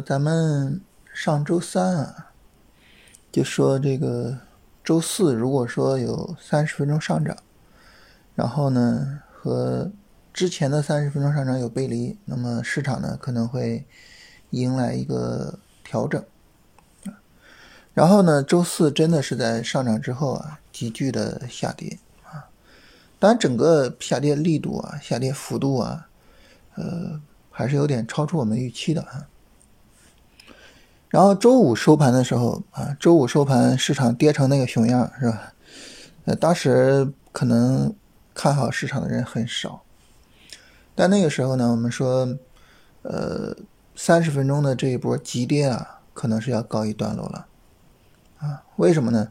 咱们上周三啊，就说这个周四如果说有三十分钟上涨，然后呢和之前的三十分钟上涨有背离，那么市场呢可能会迎来一个调整。然后呢，周四真的是在上涨之后啊，急剧的下跌啊，当然整个下跌力度啊、下跌幅度啊，呃。还是有点超出我们预期的啊。然后周五收盘的时候啊，周五收盘市场跌成那个熊样是吧？呃，当时可能看好市场的人很少，但那个时候呢，我们说，呃，三十分钟的这一波急跌啊，可能是要告一段落了啊？为什么呢？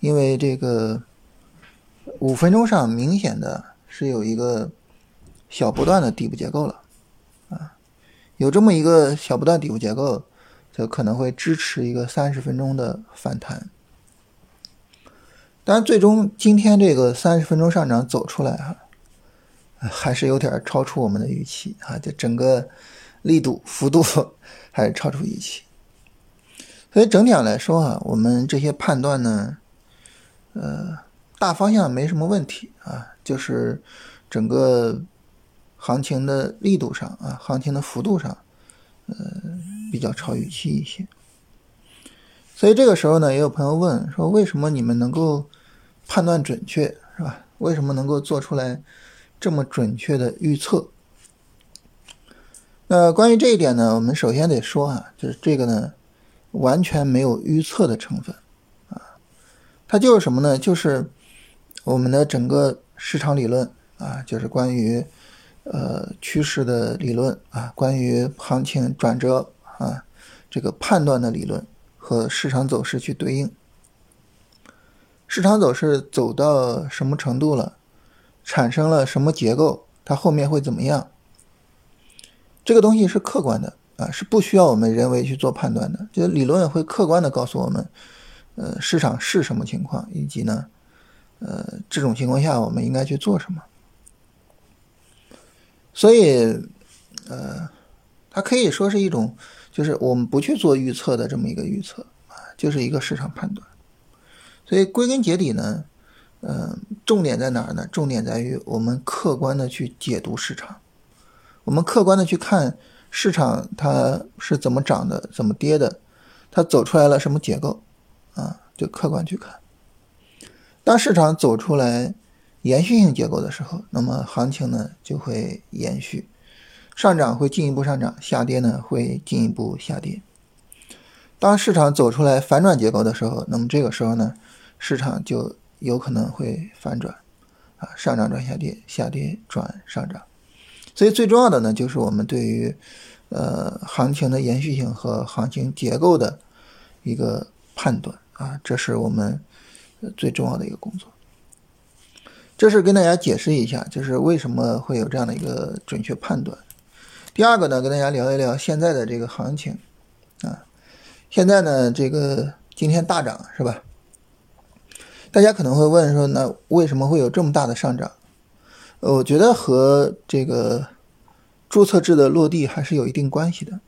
因为这个五分钟上明显的是有一个小波段的底部结构了。啊有这么一个小波段底部结构，就可能会支持一个三十分钟的反弹。当然，最终今天这个三十分钟上涨走出来啊，还是有点超出我们的预期啊，就整个力度幅度 还是超出预期。所以整体上来说啊，我们这些判断呢，呃，大方向没什么问题啊，就是整个。行情的力度上啊，行情的幅度上，呃，比较超预期一些。所以这个时候呢，也有朋友问说，为什么你们能够判断准确，是吧？为什么能够做出来这么准确的预测？那关于这一点呢，我们首先得说啊，就是这个呢，完全没有预测的成分啊，它就是什么呢？就是我们的整个市场理论啊，就是关于。呃，趋势的理论啊，关于行情转折啊，这个判断的理论和市场走势去对应，市场走势走到什么程度了，产生了什么结构，它后面会怎么样？这个东西是客观的啊，是不需要我们人为去做判断的，就理论会客观的告诉我们，呃，市场是什么情况，以及呢，呃，这种情况下我们应该去做什么。所以，呃，它可以说是一种，就是我们不去做预测的这么一个预测啊，就是一个市场判断。所以归根结底呢，嗯，重点在哪儿呢？重点在于我们客观的去解读市场，我们客观的去看市场它是怎么涨的，怎么跌的，它走出来了什么结构啊？就客观去看。当市场走出来。延续性结构的时候，那么行情呢就会延续，上涨会进一步上涨，下跌呢会进一步下跌。当市场走出来反转结构的时候，那么这个时候呢，市场就有可能会反转，啊，上涨转下跌，下跌转上涨。所以最重要的呢，就是我们对于呃行情的延续性和行情结构的一个判断啊，这是我们最重要的一个工作。这是跟大家解释一下，就是为什么会有这样的一个准确判断。第二个呢，跟大家聊一聊现在的这个行情啊。现在呢，这个今天大涨是吧？大家可能会问说，那为什么会有这么大的上涨？我觉得和这个注册制的落地还是有一定关系的。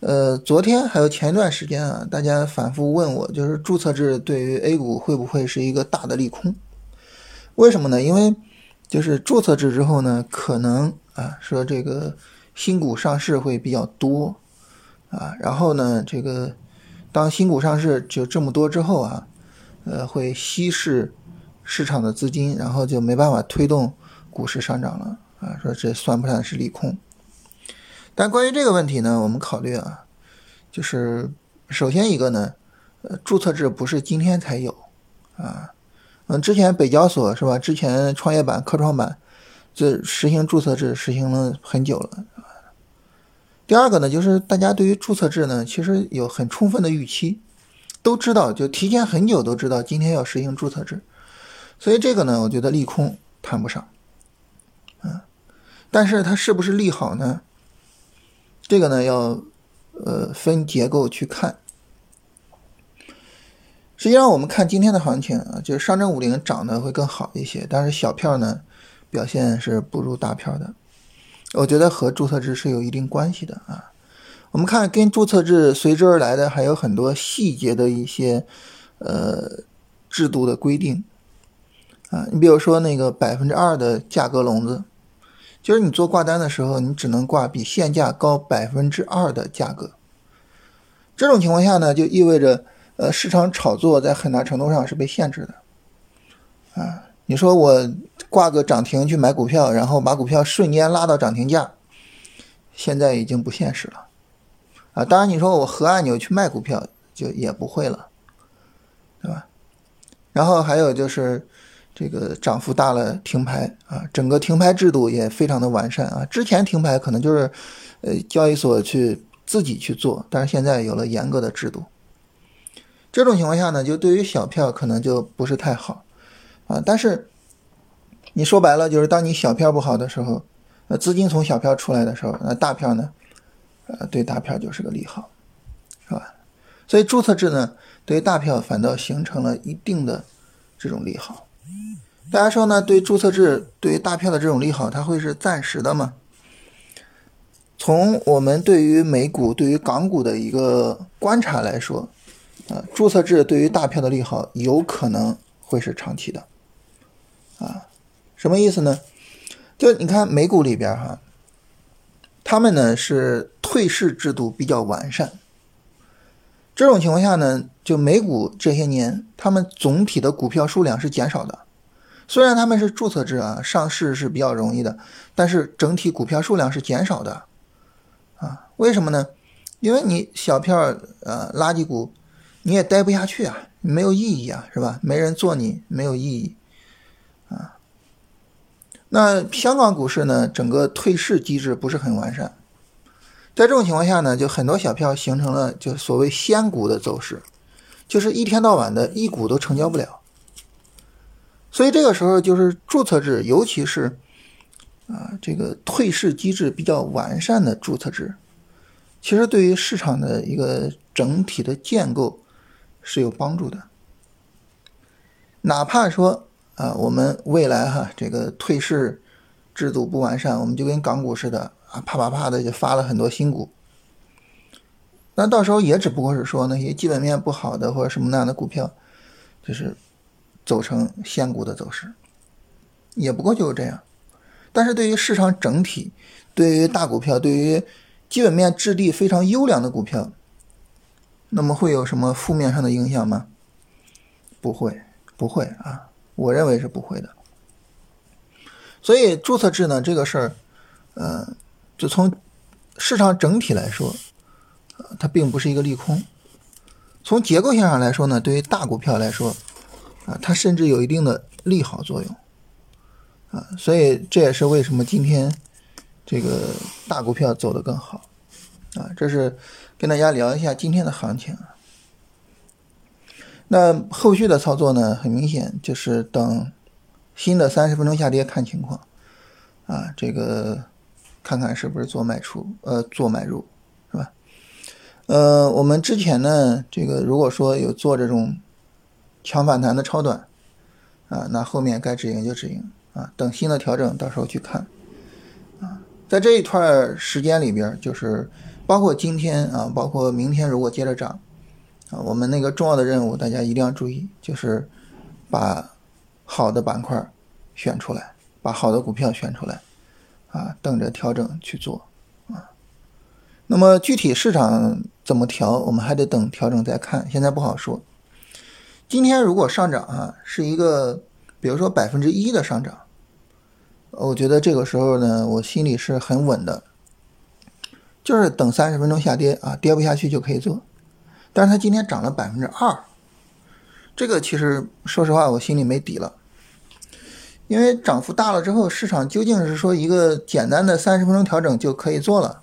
呃，昨天还有前一段时间啊，大家反复问我，就是注册制对于 A 股会不会是一个大的利空？为什么呢？因为就是注册制之后呢，可能啊说这个新股上市会比较多啊，然后呢，这个当新股上市就这么多之后啊，呃，会稀释市场的资金，然后就没办法推动股市上涨了啊。说这算不上是利空。但关于这个问题呢，我们考虑啊，就是首先一个呢，呃，注册制不是今天才有啊。嗯，之前北交所是吧？之前创业板、科创板这实行注册制实行了很久了。第二个呢，就是大家对于注册制呢，其实有很充分的预期，都知道，就提前很久都知道今天要实行注册制，所以这个呢，我觉得利空谈不上。嗯，但是它是不是利好呢？这个呢，要呃分结构去看。实际上，我们看今天的行情啊，就是上证五零涨得会更好一些，但是小票呢表现是不如大票的。我觉得和注册制是有一定关系的啊。我们看跟注册制随之而来的还有很多细节的一些呃制度的规定啊，你比如说那个百分之二的价格笼子，就是你做挂单的时候，你只能挂比现价高百分之二的价格。这种情况下呢，就意味着呃市场炒作在很大程度上是被限制的啊。你说我挂个涨停去买股票，然后把股票瞬间拉到涨停价，现在已经不现实了，啊，当然你说我核按钮去卖股票就也不会了，对吧？然后还有就是这个涨幅大了停牌啊，整个停牌制度也非常的完善啊。之前停牌可能就是呃交易所去自己去做，但是现在有了严格的制度，这种情况下呢，就对于小票可能就不是太好。啊，但是你说白了，就是当你小票不好的时候，呃，资金从小票出来的时候，那大票呢，呃，对大票就是个利好，是吧？所以注册制呢，对于大票反倒形成了一定的这种利好。大家说呢，对注册制对于大票的这种利好，它会是暂时的吗？从我们对于美股、对于港股的一个观察来说，啊，注册制对于大票的利好有可能会是长期的。啊，什么意思呢？就你看美股里边哈，他们呢是退市制度比较完善。这种情况下呢，就美股这些年，他们总体的股票数量是减少的。虽然他们是注册制啊，上市是比较容易的，但是整体股票数量是减少的。啊，为什么呢？因为你小票呃垃圾股，你也待不下去啊，没有意义啊，是吧？没人做你，没有意义。啊，那香港股市呢？整个退市机制不是很完善，在这种情况下呢，就很多小票形成了就所谓仙股的走势，就是一天到晚的一股都成交不了。所以这个时候就是注册制，尤其是啊这个退市机制比较完善的注册制，其实对于市场的一个整体的建构是有帮助的，哪怕说。啊，我们未来哈这个退市制度不完善，我们就跟港股似的啊，啪啪啪的就发了很多新股。那到时候也只不过是说那些基本面不好的或者什么那样的股票，就是走成仙股的走势，也不过就是这样。但是对于市场整体，对于大股票，对于基本面质地非常优良的股票，那么会有什么负面上的影响吗？不会，不会啊。我认为是不会的，所以注册制呢这个事儿，呃，就从市场整体来说，它并不是一个利空。从结构性上来说呢，对于大股票来说，啊，它甚至有一定的利好作用，啊，所以这也是为什么今天这个大股票走得更好，啊，这是跟大家聊一下今天的行情。那后续的操作呢？很明显就是等新的三十分钟下跌看情况，啊，这个看看是不是做卖出，呃，做买入，是吧？呃，我们之前呢，这个如果说有做这种强反弹的超短，啊，那后面该止盈就止盈，啊，等新的调整到时候去看，啊，在这一段时间里边，就是包括今天啊，包括明天，如果接着涨。啊，我们那个重要的任务，大家一定要注意，就是把好的板块选出来，把好的股票选出来，啊，等着调整去做啊。那么具体市场怎么调，我们还得等调整再看，现在不好说。今天如果上涨啊，是一个比如说百分之一的上涨，我觉得这个时候呢，我心里是很稳的，就是等三十分钟下跌啊，跌不下去就可以做。但是它今天涨了百分之二，这个其实说实话我心里没底了，因为涨幅大了之后，市场究竟是说一个简单的三十分钟调整就可以做了，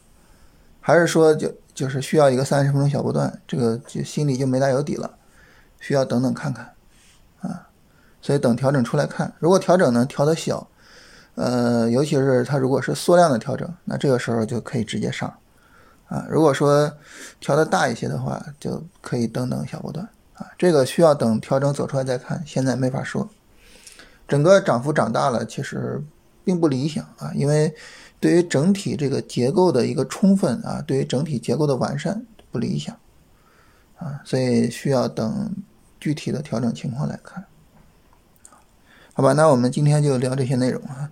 还是说就就是需要一个三十分钟小波段，这个就心里就没大有底了，需要等等看看啊，所以等调整出来看，如果调整呢调的小，呃，尤其是它如果是缩量的调整，那这个时候就可以直接上。啊，如果说调的大一些的话，就可以等等小波段啊。这个需要等调整走出来再看，现在没法说。整个涨幅涨大了，其实并不理想啊，因为对于整体这个结构的一个充分啊，对于整体结构的完善不理想啊，所以需要等具体的调整情况来看。好吧，那我们今天就聊这些内容啊。